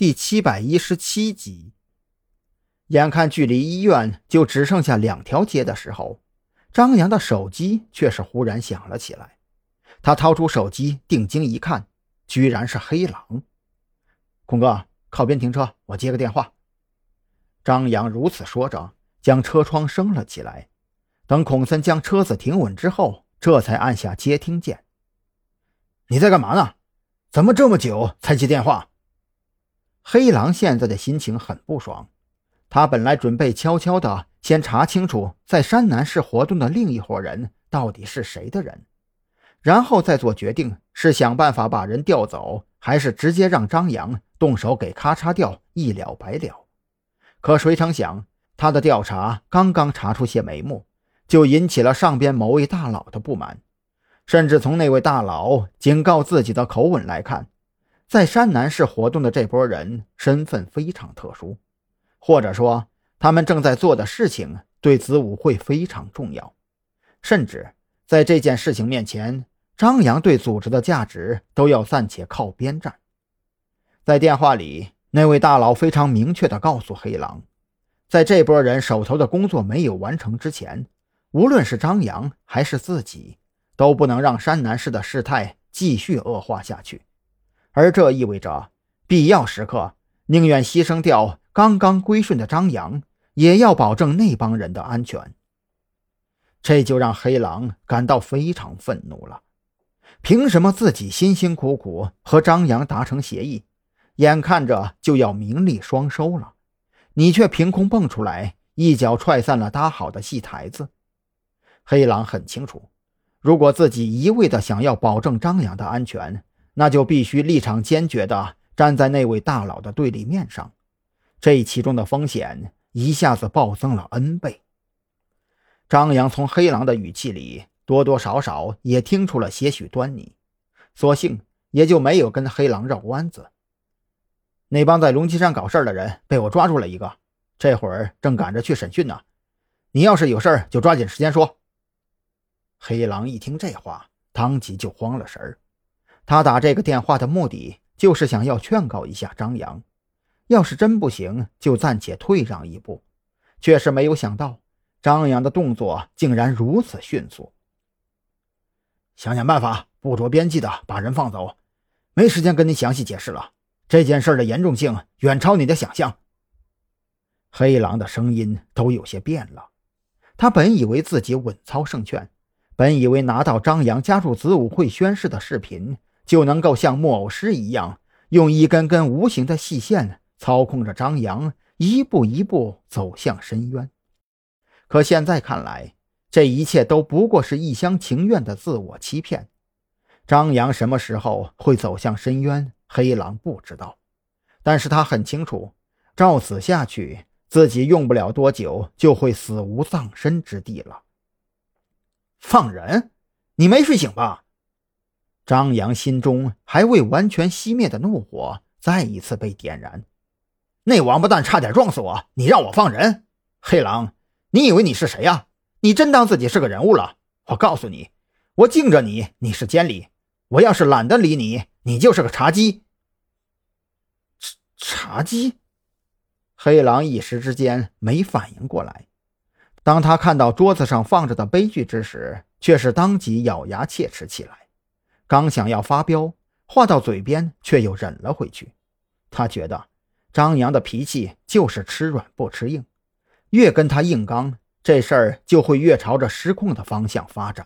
第七百一十七集。眼看距离医院就只剩下两条街的时候，张扬的手机却是忽然响了起来。他掏出手机，定睛一看，居然是黑狼。孔哥，靠边停车，我接个电话。张扬如此说着，将车窗升了起来。等孔森将车子停稳之后，这才按下接听键。你在干嘛呢？怎么这么久才接电话？黑狼现在的心情很不爽。他本来准备悄悄的先查清楚在山南市活动的另一伙人到底是谁的人，然后再做决定，是想办法把人调走，还是直接让张扬动手给咔嚓掉，一了百了。可谁成想，他的调查刚刚查出些眉目，就引起了上边某位大佬的不满。甚至从那位大佬警告自己的口吻来看，在山南市活动的这波人身份非常特殊，或者说他们正在做的事情对子午会非常重要。甚至在这件事情面前，张扬对组织的价值都要暂且靠边站。在电话里，那位大佬非常明确地告诉黑狼，在这波人手头的工作没有完成之前，无论是张扬还是自己。都不能让山南市的事态继续恶化下去，而这意味着必要时刻宁愿牺牲掉刚刚归顺的张扬，也要保证那帮人的安全。这就让黑狼感到非常愤怒了。凭什么自己辛辛苦苦和张扬达成协议，眼看着就要名利双收了，你却凭空蹦出来，一脚踹散了搭好的戏台子？黑狼很清楚。如果自己一味的想要保证张扬的安全，那就必须立场坚决的站在那位大佬的对立面上，这其中的风险一下子暴增了 N 倍。张扬从黑狼的语气里多多少少也听出了些许端倪，索性也就没有跟黑狼绕弯子。那帮在龙脊山搞事的人被我抓住了一个，这会儿正赶着去审讯呢。你要是有事就抓紧时间说。黑狼一听这话，当即就慌了神儿。他打这个电话的目的，就是想要劝告一下张扬，要是真不行，就暂且退让一步。却是没有想到，张扬的动作竟然如此迅速。想想办法，不着边际的把人放走。没时间跟你详细解释了，这件事的严重性远超你的想象。黑狼的声音都有些变了。他本以为自己稳操胜券。本以为拿到张扬加入子午会宣誓的视频，就能够像木偶师一样，用一根根无形的细线操控着张扬一步一步走向深渊。可现在看来，这一切都不过是一厢情愿的自我欺骗。张扬什么时候会走向深渊？黑狼不知道，但是他很清楚，照此下去，自己用不了多久就会死无葬身之地了。放人？你没睡醒吧？张扬心中还未完全熄灭的怒火再一次被点燃。那王八蛋差点撞死我，你让我放人？黑狼，你以为你是谁呀？你真当自己是个人物了？我告诉你，我敬着你，你是监理；我要是懒得理你，你就是个茶几。茶茶几？黑狼一时之间没反应过来。当他看到桌子上放着的杯具之时，却是当即咬牙切齿起来。刚想要发飙，话到嘴边却又忍了回去。他觉得张扬的脾气就是吃软不吃硬，越跟他硬刚，这事儿就会越朝着失控的方向发展。